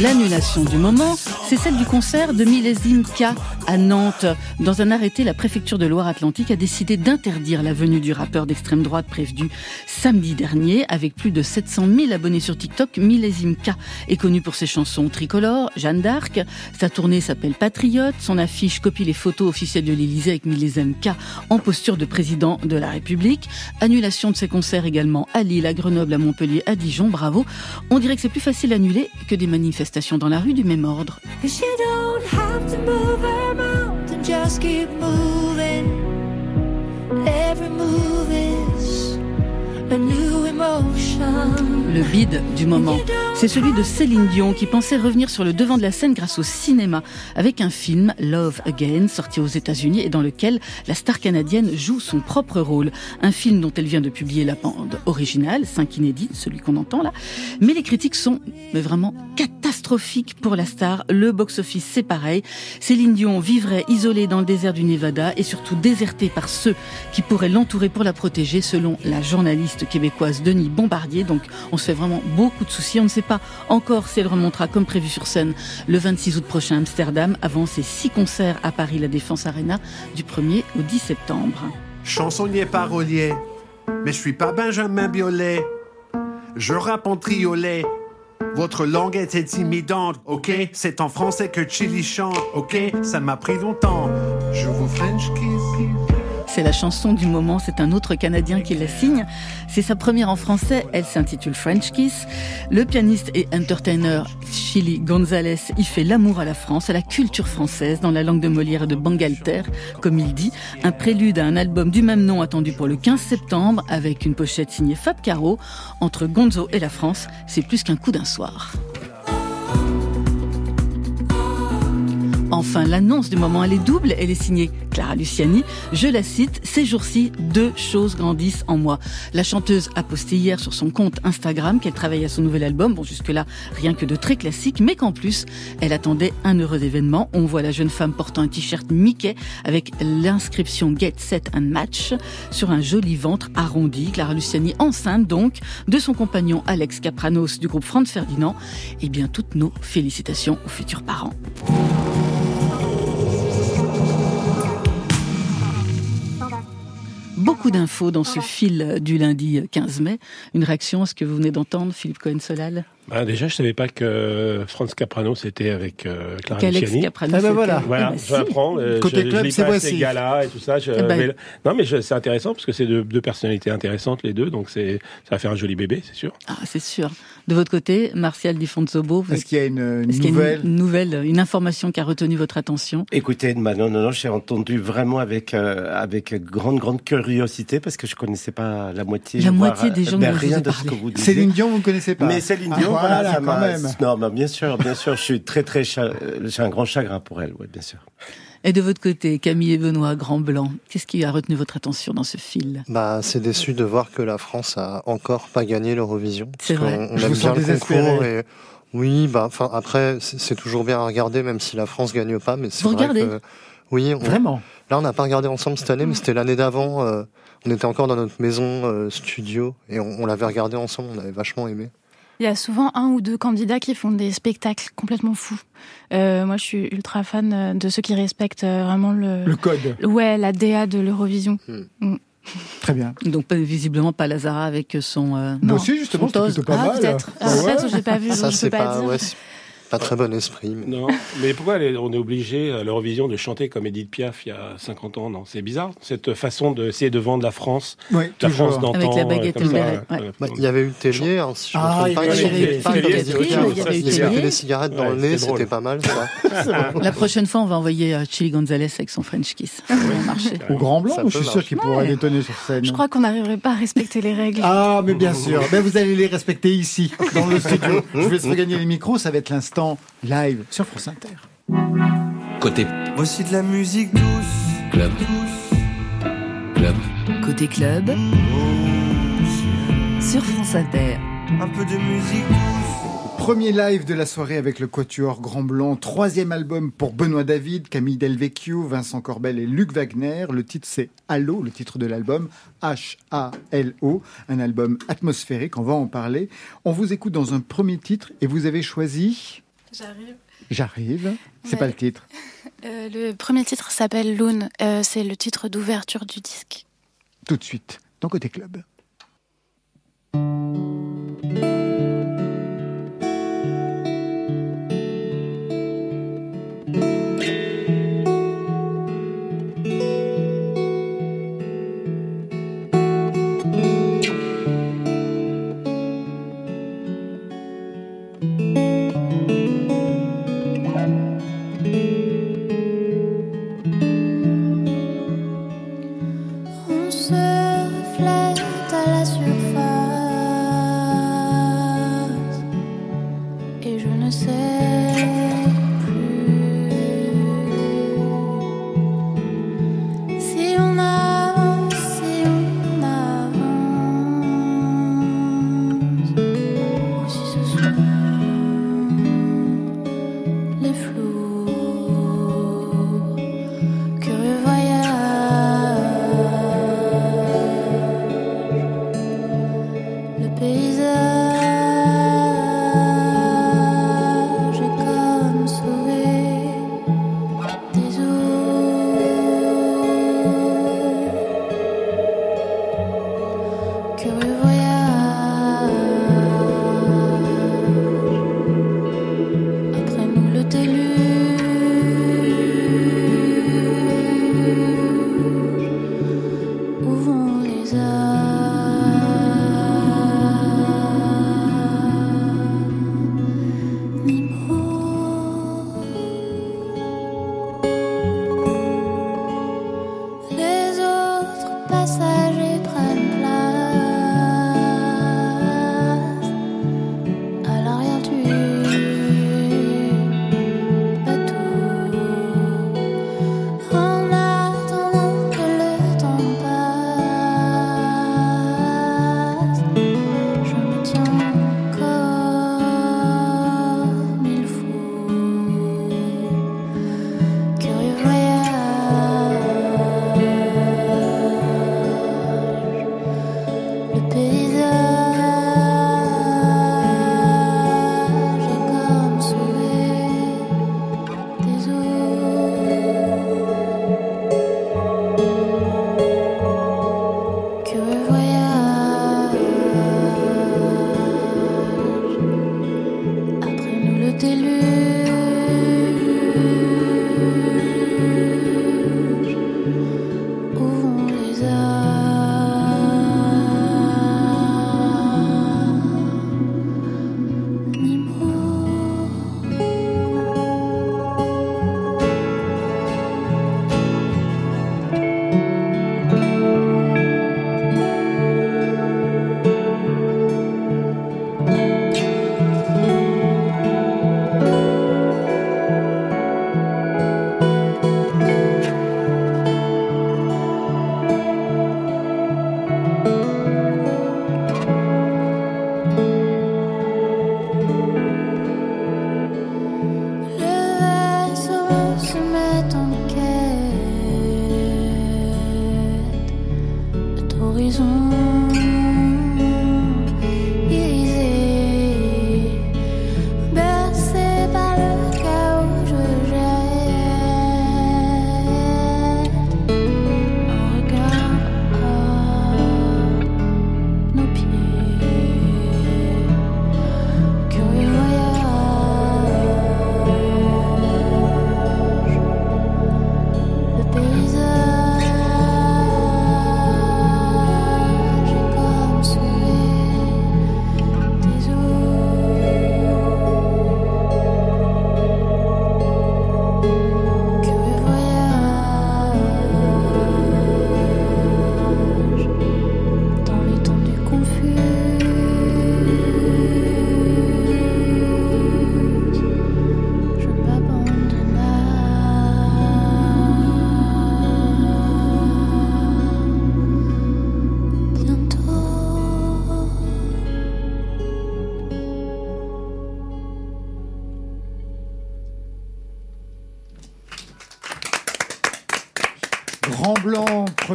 L'annulation du moment, c'est celle du concert de Millésime K à Nantes. Dans un arrêté, la préfecture de Loire-Atlantique a décidé d'interdire la venue du rappeur d'extrême droite prévenu samedi dernier. Avec plus de 700 000 abonnés sur TikTok, Millésime K est connu pour ses chansons tricolores, Jeanne d'Arc. Sa tournée s'appelle Patriote. Son affiche copie les photos officielles de l'Élysée avec Millésime K en posture de président de la République. Annulation de ses concerts également à Lille, à Grenoble, à Montpellier, à Dijon. Bravo. On dirait que c'est plus facile à annuler que des manifestations dans la rue du même ordre. Cause you Le bide du moment, c'est celui de Céline Dion qui pensait revenir sur le devant de la scène grâce au cinéma avec un film Love Again sorti aux États-Unis et dans lequel la star canadienne joue son propre rôle. Un film dont elle vient de publier la bande originale, 5 inédits, celui qu'on entend là. Mais les critiques sont mais vraiment catastrophiques pour la star. Le box-office c'est pareil. Céline Dion vivrait isolée dans le désert du Nevada et surtout désertée par ceux qui pourraient l'entourer pour la protéger selon la journaliste québécoise Denis Bombardier. Donc on se fait vraiment beaucoup de soucis. On ne sait pas encore si elle remontera comme prévu sur scène le 26 août prochain à Amsterdam avant ses six concerts à Paris La Défense Arena du 1er au 10 septembre. chansonnier parolier. Mais je suis pas Benjamin Biolay. Je rappe en triolet. Votre langue est intimidante, ok? C'est en français que Chili chante, ok? Ça m'a pris longtemps. Je vous French kiss. C'est la chanson du moment, c'est un autre Canadien qui la signe. C'est sa première en français, elle s'intitule French Kiss. Le pianiste et entertainer Chili Gonzalez y fait l'amour à la France, à la culture française, dans la langue de Molière et de Bangalter, comme il dit. Un prélude à un album du même nom attendu pour le 15 septembre, avec une pochette signée Fab Caro. Entre Gonzo et la France, c'est plus qu'un coup d'un soir. Enfin, l'annonce du moment, elle est double, elle est signée Clara Luciani. Je la cite, ces jours-ci, deux choses grandissent en moi. La chanteuse a posté hier sur son compte Instagram qu'elle travaille à son nouvel album. Bon, jusque-là, rien que de très classique, mais qu'en plus, elle attendait un heureux événement. On voit la jeune femme portant un t-shirt Mickey avec l'inscription Get Set and Match sur un joli ventre arrondi. Clara Luciani enceinte donc de son compagnon Alex Capranos du groupe Franz Ferdinand. Et bien, toutes nos félicitations aux futurs parents. Beaucoup d'infos dans ce fil du lundi 15 mai. Une réaction à ce que vous venez d'entendre, Philippe Cohen-Solal? Bah, déjà, je savais pas que Franz Caprano c'était avec euh, Clara Qu'Alex Luciani. Caprano, Ah ben c'était- voilà. Voilà, je si. l'apprends. euh, Côté je, club, lis c'est pas voici. ces gars-là et tout ça. Je, ben- mais- non, mais je- c'est intéressant parce que c'est deux, deux personnalités intéressantes les deux, donc c'est ça va faire un joli bébé, c'est sûr. Ah, c'est sûr. De votre côté, Martial Di Fonzobo, vous- Est-ce qu'il y a une, une est-ce qu'il y a une- nouvelle une nouvelle, une information qui a retenu votre attention? Écoutez, non, non, non, j'ai entendu vraiment avec euh, avec grande grande curiosité parce que je connaissais pas la moitié. La voire, moitié des euh, gens ben, dont je vous rien de ce que vous disiez. Céline Dion, vous ne connaissez pas Mais Céline Ah, Dion, voilà, voilà, ça quand même. Non, bah, bien sûr, bien sûr, je suis très très cha- euh, j'ai un grand chagrin pour elle, ouais, bien sûr. Et de votre côté, Camille et Benoît Grand Blanc, qu'est-ce qui a retenu votre attention dans ce fil? Bah, c'est déçu de voir que la France a encore pas gagné l'Eurovision. C'est vrai. On, Je aime bien le concours et oui, bah, enfin après, c'est c'est toujours bien à regarder, même si la France gagne pas. Mais c'est Vous vrai regardez? que oui, on- Vraiment? Là, on n'a pas regardé ensemble cette année, mais c'était l'année d'avant. euh, on était encore dans notre maison euh, studio et on, on l'avait regardé ensemble. On avait vachement aimé. Il y a souvent un ou deux candidats qui font des spectacles complètement fous. Euh, moi, je suis ultra fan euh, de ceux qui respectent euh, vraiment le, Le code. ouais, la DA de l'Eurovision. Mm. Très bien. Donc pas, visiblement pas Lazara avec son. euh, Moi aussi, justement, son c'était plutôt pas Ah, mal. peut-être. Ah, Ouais. peut-être, j'ai pas vu, Ça, c'est peux pas, pas, dire. ouais, c'est pas très bon esprit. mais- Non, mais pourquoi on est obligé à l'Eurovision de chanter comme Edith Piaf il y a 50 ans? Non, c'est bizarre cette façon d'essayer de vendre la France, Oui, la toujours. France d'antan. Avec la euh, baguette comme et le ça, béret, euh, ouais. Bah, Il y avait eu Tellier, hein, si je Ah, me trompe il pas. de il y avait eu Tellier, cigarettes dans Ouais, le nez, c'était pas mal. Ça. La prochaine fois, on va envoyer euh, Chili Gonzalez avec son French Kiss. Au Grand Blanc, je suis sûr qu'il pourrait détonner sur scène. Je crois qu'on n'arriverait pas à respecter les règles. Ah, mais bien sûr. Ben, vous allez les respecter ici, dans le studio. Je vous laisse regagner les micros. Ça va être l'instant live sur France Inter. Côté Voici de la musique douce. club. Club. Côté club, sur France Inter. Un peu de musique douce. Premier live de la soirée avec le Quatuor Grand Blanc. Troisième album pour Benoît David, Camille Delvecchio, Vincent Corbel et Luc Wagner. Le titre c'est Halo, le titre de l'album. H-A-L-O. Un album atmosphérique. On va en parler. On vous écoute dans un premier titre et vous avez choisi. J'arrive. J'arrive. C'est Ouais. pas le titre. Euh, le premier titre s'appelle Loon. Euh, c'est le titre d'ouverture du disque. Tout de suite, dans Côté Club. Le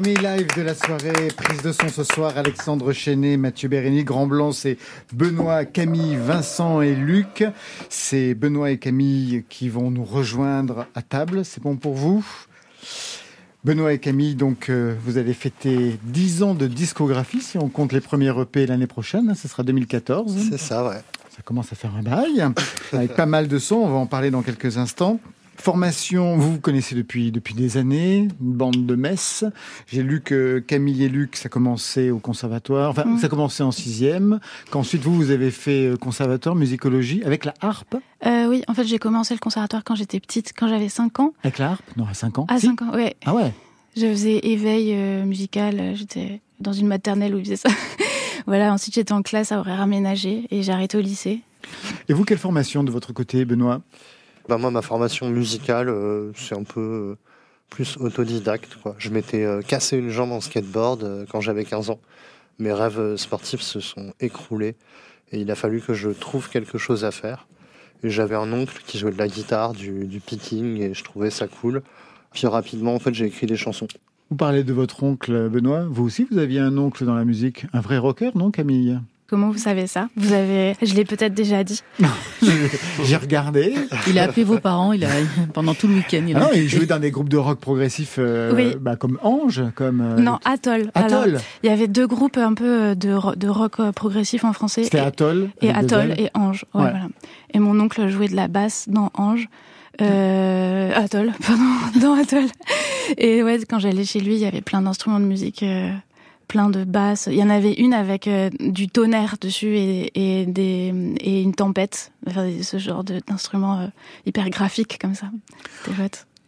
premier live de la soirée, prise de son ce soir, Alexandre Chenet, Mathieu Bérény. Grand Blanc, c'est Benoît, Camille, Vincent et Luc. C'est Benoît et Camille qui vont nous rejoindre à table. C'est bon pour vous? Benoît et Camille, donc euh, vous allez fêter 10 ans de discographie si on compte les premiers EP l'année prochaine. hein, Ce sera 2014. C'est ça, ouais. Ça commence à faire un bail, avec pas mal de sons, on va en parler dans quelques instants. Formation, vous vous connaissez depuis, depuis des années, une bande de Metz. J'ai lu que Camille et Luc, ça commençait au conservatoire, enfin, Mm. ça commençait en sixième, qu'ensuite vous, vous avez fait euh, conservatoire, musicologie, avec la harpe. Euh, oui, en fait, j'ai commencé le conservatoire quand j'étais petite, quand j'avais 5 ans. Avec la harpe? Non, à 5 ans. À Si 5 ans, ouais. Ah ouais Je faisais éveil euh, musical, j'étais dans une maternelle où ils faisaient ça. voilà, ensuite j'étais en classe à horaire aménagé et j'ai arrêté au lycée. Et vous, quelle formation de votre côté, Benoît? Bah moi, ma formation musicale, euh, c'est un peu euh, plus autodidacte. Quoi. Je m'étais euh, cassé une jambe en skateboard quand j'avais 15 ans. Mes rêves sportifs se sont écroulés et il a fallu que je trouve quelque chose à faire. Et j'avais un oncle qui jouait de la guitare, du, du picking et je trouvais ça cool. Puis rapidement, en fait, j'ai écrit des chansons. Vous parlez de votre oncle Benoît. Vous aussi, vous aviez un oncle dans la musique. Un vrai rocker, non, Camille? Comment vous savez ça? Vous avez, je l'ai peut-être déjà dit. J'ai regardé. Il a appelé vos parents, il a, pendant tout le week-end. Il Ah a non, il jouait dans des groupes de rock progressif euh, Oui. bah, comme Ange, comme... euh, non, Atoll. Atoll. Alors, il y avait deux groupes un peu de, ro- de rock euh, progressif en français. C'était Atoll. Et Atoll et Ange. Ouais, Ouais. voilà. Et mon oncle jouait de la basse dans Ange. Euh, Atoll, pardon, dans Atoll. Et ouais, quand j'allais chez lui, il y avait plein d'instruments de musique, euh, plein de basses. Il y en avait une avec euh, du tonnerre dessus et, et, des, et une tempête. Enfin, ce genre de- d'instruments euh, hyper graphiques comme ça.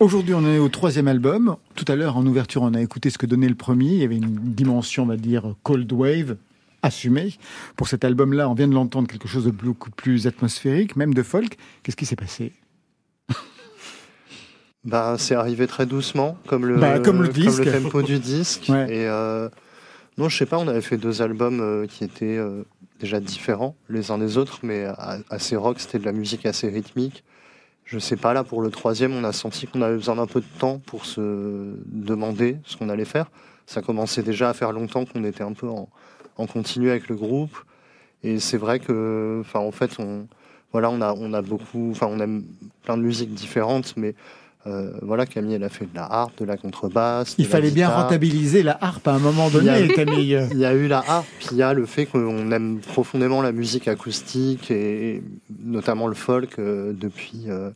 Aujourd'hui, on est au troisième album. Tout à l'heure, en ouverture, on a écouté ce que donnait le premier. Il y avait une dimension, on va dire, cold wave assumée. Pour cet album-là, on vient de l'entendre quelque chose de beaucoup plus atmosphérique, même de folk. Qu'est-ce qui s'est passé? Bah, c'est arrivé très doucement, comme le, Bah, comme le disque. tempo du disque. Ouais. Et euh, non, je sais pas, on avait fait deux albums euh, qui étaient euh, déjà différents les uns des autres, mais a- assez rock, c'était de la musique assez rythmique. Je sais pas, là, pour le troisième, on a senti qu'on avait besoin d'un peu de temps pour se demander ce qu'on allait faire. Ça commençait déjà à faire longtemps qu'on était un peu en, en continu avec le groupe. Et c'est vrai que, enfin, en fait, on, voilà, on a, on a beaucoup, enfin, on aime plein de musiques différentes, mais euh, voilà, Camille, elle a fait de la harpe, de la contrebasse. Il fallait bien rentabiliser la harpe à un moment Il a- donné, Camille. Il y a eu la harpe, puis il y a le fait qu'on aime profondément la musique acoustique et notamment le folk euh, depuis, euh,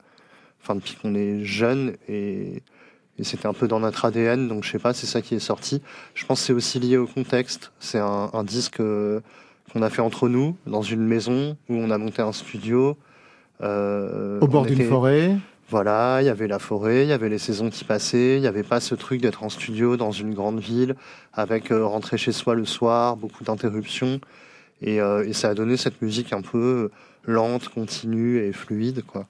enfin depuis qu'on est jeune et, et c'était un peu dans notre ADN, donc je sais pas, c'est ça qui est sorti. Je pense que c'est aussi lié au contexte. C'est un, un disque qu'on a fait entre nous dans une maison où on a monté un studio Au bord d'une forêt. Voilà, il y avait la forêt, il y avait les saisons qui passaient, il n'y avait pas ce truc d'être en studio dans une grande ville avec euh, rentrer chez soi le soir, beaucoup d'interruptions. Et, euh, et ça a donné cette musique un peu lente, continue et fluide. quoi.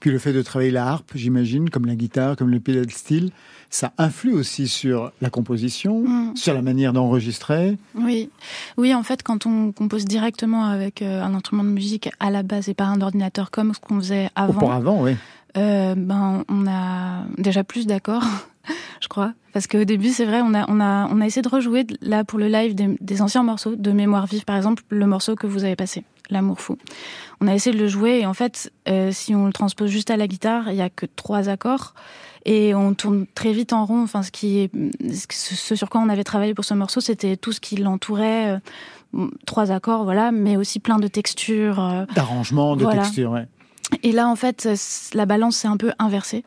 Puis le fait de travailler la harpe, j'imagine, comme la guitare, comme le pedal steel, ça influe aussi sur la composition, Mm. sur la manière d'enregistrer. Oui, oui. En fait, quand on compose directement avec euh, un instrument de musique à la base et pas un ordinateur comme ce qu'on faisait avant, Auparavant, oui. Euh, ben on a déjà plus d'accords je crois. Parce qu'au début, c'est vrai, on a, on, a, on a essayé de rejouer là pour le live des, des anciens morceaux de Mémoire vive, par exemple, le morceau que vous avez passé, L'amour fou. On a essayé de le jouer et en fait, euh, si on le transpose juste à la guitare, il y a que trois accords et on tourne très vite en rond. Enfin, ce qui est, ce sur quoi on avait travaillé pour ce morceau, c'était tout ce qui l'entourait. euh, trois accords, voilà, mais aussi plein de textures. euh, D'arrangement, de Voilà. texture, ouais. Et là, en fait, euh, la balance s'est un peu inversée.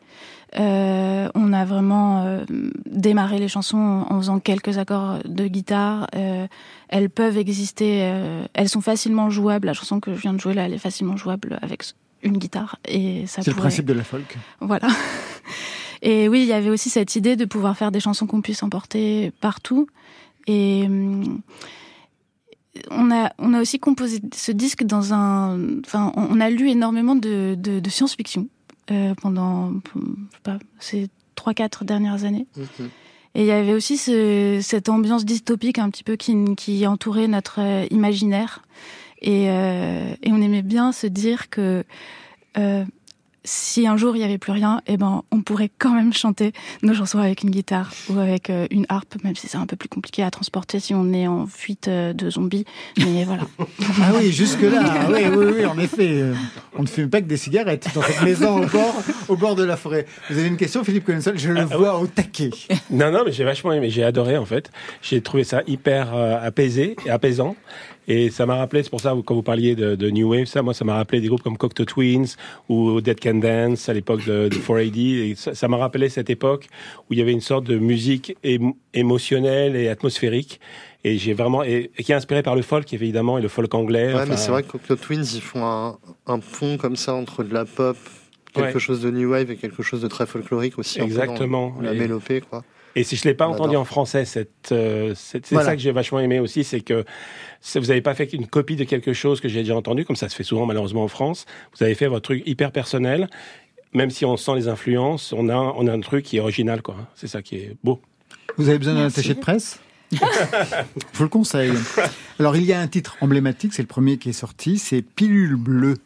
Euh, on a vraiment euh, démarré les chansons en faisant quelques accords de guitare. Euh, elles peuvent exister, euh, elles sont facilement jouables. La chanson que je viens de jouer là, elle est facilement jouable avec une guitare. Et ça C'est le principe de la folk. Voilà. Et oui, il y avait aussi cette idée de pouvoir faire des chansons qu'on puisse emporter partout. Et hum, on a, on a aussi composé ce disque dans un. Enfin, on a lu énormément de, de, de science-fiction euh, pendant, je sais pas, ces trois, quatre dernières années. Et il y avait aussi ce- cette ambiance dystopique un petit peu qui, qui entourait notre euh, imaginaire. Et, euh, et on aimait bien se dire que si un jour il n'y avait plus rien, eh ben, on pourrait quand même chanter nos chansons avec une guitare ou avec euh, une harpe, même si c'est un peu plus compliqué à transporter si on est en fuite euh, de zombies. Mais voilà. Ah oui, jusque-là, ah oui, oui, oui, en effet. euh, On ne fume pas que des cigarettes dans cette maison au bord, au bord de la forêt. Vous avez une question, Philippe Collinson? Je le vois au taquet. Non, non, mais j'ai vachement aimé, j'ai adoré en fait. J'ai trouvé ça hyper euh, apaisé et apaisant. Et ça m'a rappelé, c'est pour ça, quand vous parliez de, de New Wave, ça, moi, ça m'a rappelé des groupes comme Cocteau Twins ou Dead Can Dance à l'époque de, de 4AD. Et ça m'a rappelé cette époque où il y avait une sorte de musique émo- émotionnelle et atmosphérique. Et j'ai vraiment, et, et qui est inspiré par le folk, évidemment, et le folk anglais. Ouais, Enfin, mais c'est vrai que Cocteau Twins, ils font un, un pont comme ça entre de la pop, quelque Ouais. chose de new wave et quelque chose de très folklorique aussi. un peu dans Exactement. La mélopée, quoi. Et si je l'ai pas entendu en français, cette, euh, cette- c'est Voilà. ça que j'ai vachement aimé aussi, c'est que vous n'avez pas fait une copie de quelque chose que j'ai déjà entendu, comme ça se fait souvent malheureusement en France. Vous avez fait votre truc hyper personnel, même si on sent les influences, on a, on a un truc qui est original, quoi. C'est ça qui est beau. Vous avez besoin d'un attaché de presse? Je vous le conseille. Alors, il y a un titre emblématique, c'est le premier qui est sorti, c'est Pilule bleue.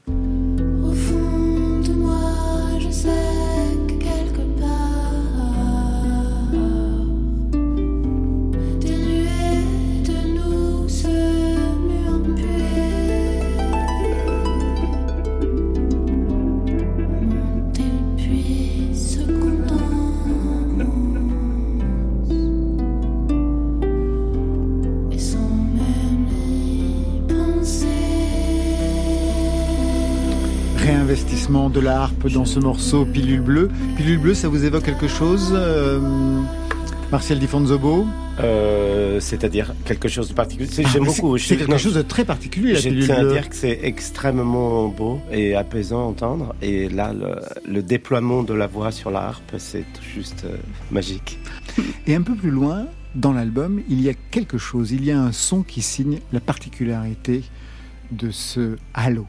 Réinvestissement de la harpe dans ce morceau Pilule bleue. Pilule bleue, ça vous évoque quelque chose euh, Martial Di Fonzobo? Euh, C'est-à-dire quelque chose de particulier. Ah, J'aime beaucoup. c'est- Je- quelque non, chose de très particulier, la Je pilule tiens à dire que c'est extrêmement beau et apaisant à entendre. Et là, le, le déploiement de la voix sur la harpe, c'est tout juste euh, magique. Et un peu plus loin, dans l'album, il y a quelque chose, il y a un son qui signe la particularité de ce halo.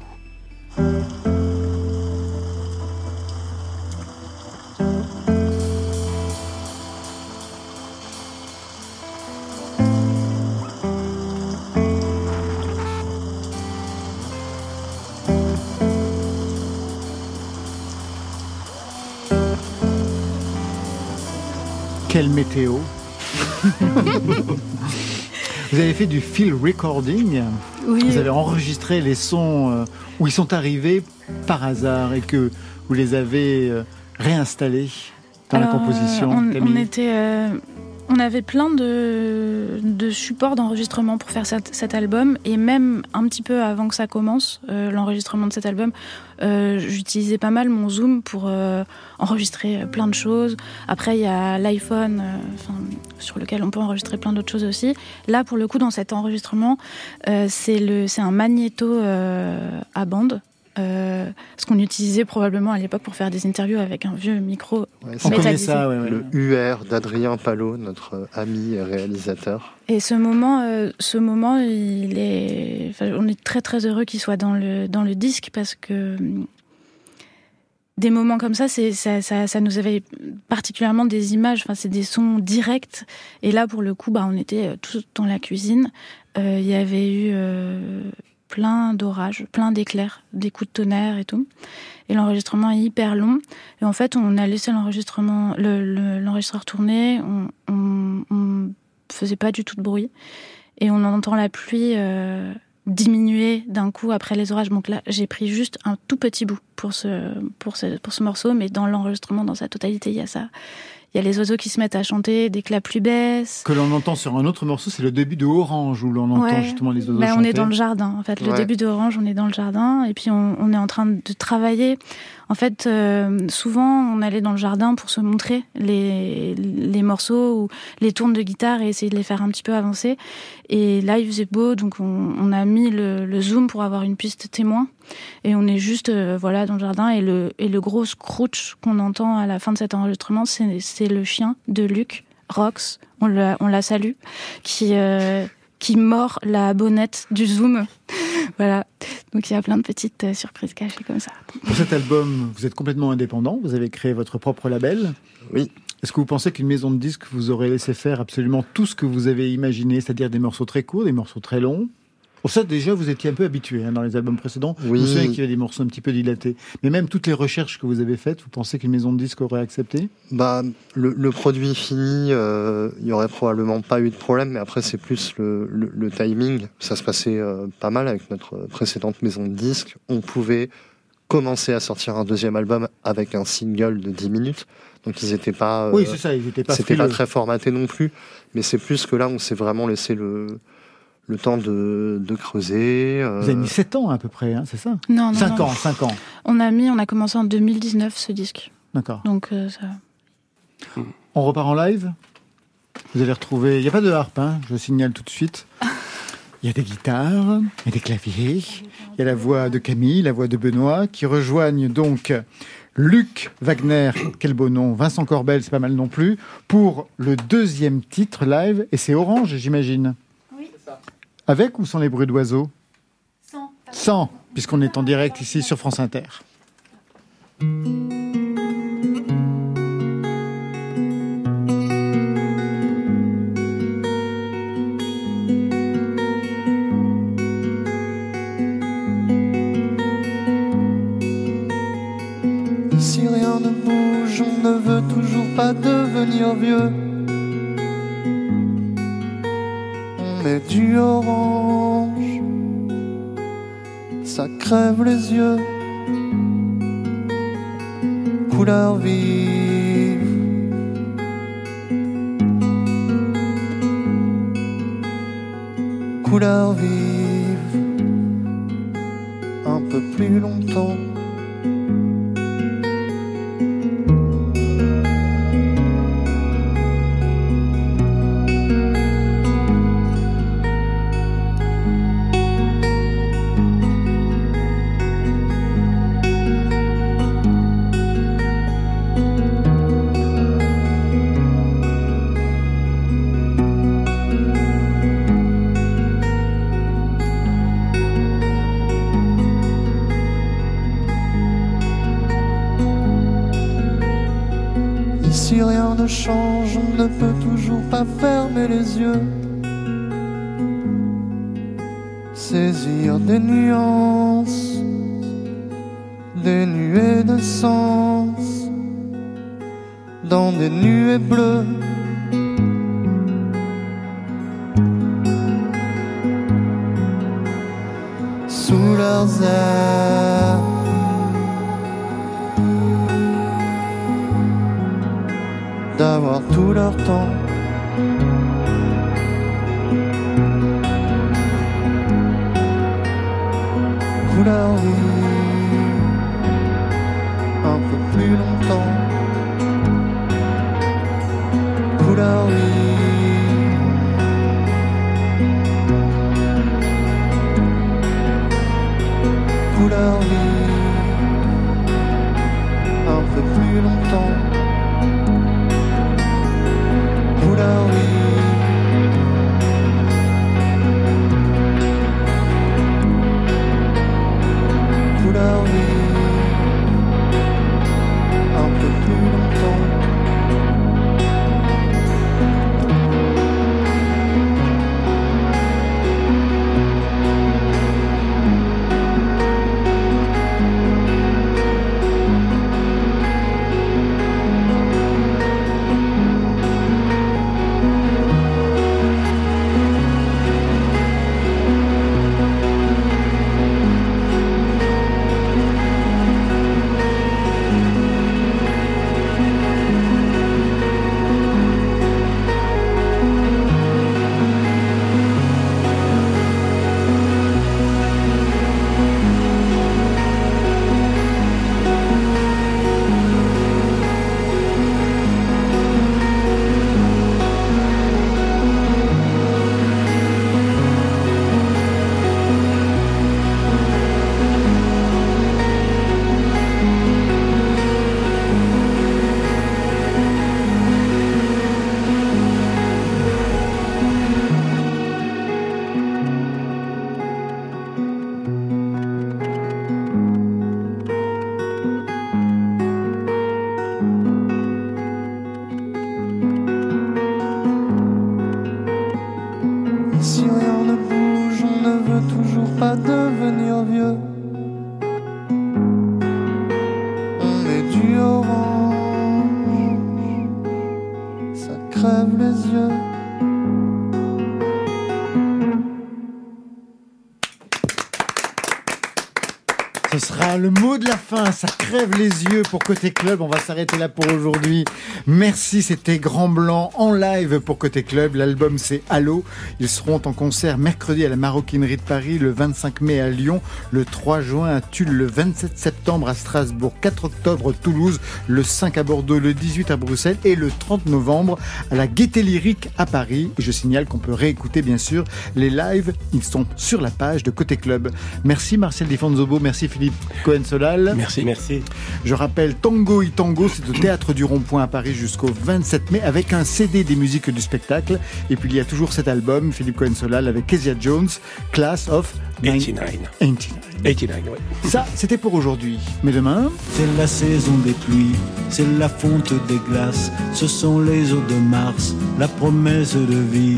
Quelle météo Vous avez fait du field recording. Oui. Vous avez enregistré les sons euh, où ils sont arrivés par hasard et que vous les avez euh, réinstallés dans la composition. euh, on, était, euh, on avait plein de, supports d'enregistrement pour faire cet, album et même un petit peu avant que ça commence, euh, l'enregistrement de cet album, euh, j'utilisais pas mal mon Zoom pour euh, enregistrer plein de choses. Après, il y a l'iPhone, sur lequel on peut enregistrer plein d'autres choses aussi. Là, pour le coup, dans cet enregistrement, c'est un magnéto à bande. Euh, ce qu'on utilisait probablement à l'époque pour faire des interviews avec un vieux micro Ouais, métallisé. Le UR d'Adrien Palot, notre ami et réalisateur. Et ce moment, euh, ce moment, il est, enfin, on est très très heureux qu'il soit dans le dans le disque parce que des moments comme ça, c'est ça, ça, ça nous avait particulièrement des images. Enfin, c'est des sons directs. Et là, pour le coup, bah, on était euh, tous dans la cuisine. Euh, Il y avait eu euh, plein d'orages, plein d'éclairs, des coups de tonnerre et tout. Et l'enregistrement est hyper long. Et en fait, on a laissé l'enregistrement, le- le- l'enregistreur tourner. On, on, on faisait pas du tout de bruit. Et on entend la pluie euh, diminuer d'un coup après les orages. Donc là, j'ai pris juste un tout petit bout pour ce, pour ce, pour ce morceau. Mais dans l'enregistrement, dans sa totalité, il y a ça. Il y a les oiseaux qui se mettent à chanter dès que la pluie baisse. Que l'on entend sur un autre morceau, c'est le début de Orange, où l'on entend Ouais. justement les oiseaux Ben, on chanter. est dans le jardin. En fait, le Ouais. début d'Orange, on est dans le jardin et puis on, on est en train de travailler. En fait, euh, souvent, on allait dans le jardin pour se montrer les, morceaux ou les tournes de guitare et essayer de les faire un petit peu avancer. Et là, il faisait beau, donc on, a mis le, zoom pour avoir une piste témoin. Et on est juste euh, voilà dans le jardin et le, et le gros scrooch qu'on entend à la fin de cet enregistrement, c'est le chien de Luc, Rox, on la, on salue, qui, euh, qui mord la bonnette du zoom. voilà. Donc il y a plein de petites euh, surprises cachées comme ça. Pour cet album, vous êtes complètement indépendant, vous avez créé votre propre label. Oui. Est-ce que vous pensez qu'une maison de disques vous aurait laissé faire absolument tout ce que vous avez imaginé, c'est-à-dire des morceaux très courts, des morceaux très longs? Pour ça, déjà, vous étiez un peu habitué hein, dans les albums précédents. Oui. Vous savez qu'il y avait des morceaux un petit peu dilatés. Mais même toutes les recherches que vous avez faites, vous pensez qu'une maison de disques aurait accepté? Bah, le, le produit fini, euh, il y aurait probablement pas eu de problème, mais après c'est plus le, le- le timing. Ça se passait euh, pas mal avec notre précédente maison de disques. On pouvait commencer à sortir un deuxième album avec un single de 10 minutes. Donc ils étaient pas. euh, Oui, c'est ça, ils étaient pas C'était pas très formaté non plus, mais c'est plus que là on s'est vraiment laissé le le temps de, de creuser. euh, Vous avez mis 7 ans à peu près, hein, c'est ça? Non, non, 5 non. ans, 5 ans. On a mis, on a commencé en 2019 ce disque. D'accord. Donc euh, ça. On repart en live? Vous allez retrouver. Il n'y a pas de harpe, hein, je signale tout de suite. Il y a des guitares, il y a des claviers, il y a la voix de Camille, la voix de Benoît, qui rejoignent donc Luc Wagner, quel beau nom, Vincent Corbel, c'est pas mal non plus, pour le deuxième titre live, et c'est Orange, j'imagine. Avec ou sans les bruits d'oiseaux Sans. Sans, puisqu'on est en direct ici sur France Inter. Si rien ne bouge, on ne veut toujours pas devenir vieux. Met du orange, ça crève les yeux. Couleur vive. Couleur vive. Un peu plus longtemps. Des nuances, des nuées de sens, dans des nuées bleues. Sous leurs airs. Crève les yeux pour Côté Club. On va s'arrêter là pour aujourd'hui. Merci. C'était Grand Blanc en live pour Côté Club. L'album c'est Allo. Ils seront en concert mercredi à la Maroquinerie de Paris, le 25 mai à Lyon, le 3 juin à Tulle, le 27 septembre à Strasbourg, 4 octobre Toulouse, le 5 à Bordeaux, le 18 à Bruxelles et le 30 novembre à la Gaieté Lyrique à Paris. Et je signale qu'on peut réécouter bien sûr les lives. Ils sont sur la page de Côté Club. Merci Marcel Di Fonzobo. Merci Philippe Cohen-Solal. Merci. Merci. Je rappelle Tango i Tango, c'est au Théâtre du Rond-Point à Paris jusqu'au 27 mai avec un CD des musiques du spectacle. Et puis il y a toujours cet album, Philippe Cohen-Solal avec Kezia Jones, Class of 89. 89. 89, ouais. Ça, c'était pour aujourd'hui. Mais demain, C'est la saison des pluies, c'est la fonte des glaces, ce sont les eaux de Mars, la promesse de vie.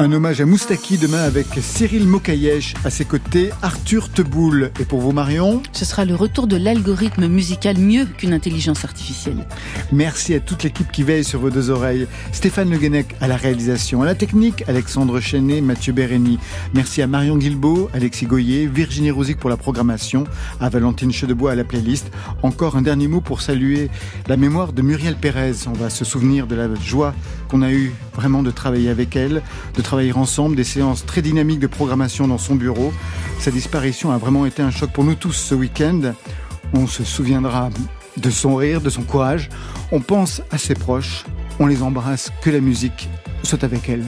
Un hommage à Moustaki demain avec Cyril Mokayesh à ses côtés, Arthur Teboul. Et pour vous Marion, Ce sera le retour de l'algorithme musical mieux qu'une intelligence artificielle. merci à toute l'équipe qui veille sur vos deux oreilles. Stéphane Le Guenec à la réalisation, à la technique, Alexandre Chenet, Mathieu Bérény. Merci à Marion Guilbeault, Alexis Goyer, Virginie Rouzic pour la programmation, à Valentine Chedebois à la playlist. Encore un dernier mot pour saluer la mémoire de Muriel Pérez. On va se souvenir de la joie qu'on a eue vraiment de travailler avec elle, de travailler ensemble, des séances très dynamiques de programmation dans son bureau. Sa disparition a vraiment été un choc pour nous tous ce week-end. On se souviendra de son rire, de son courage. On pense à ses proches. On les embrasse. Que la musique soit avec elle.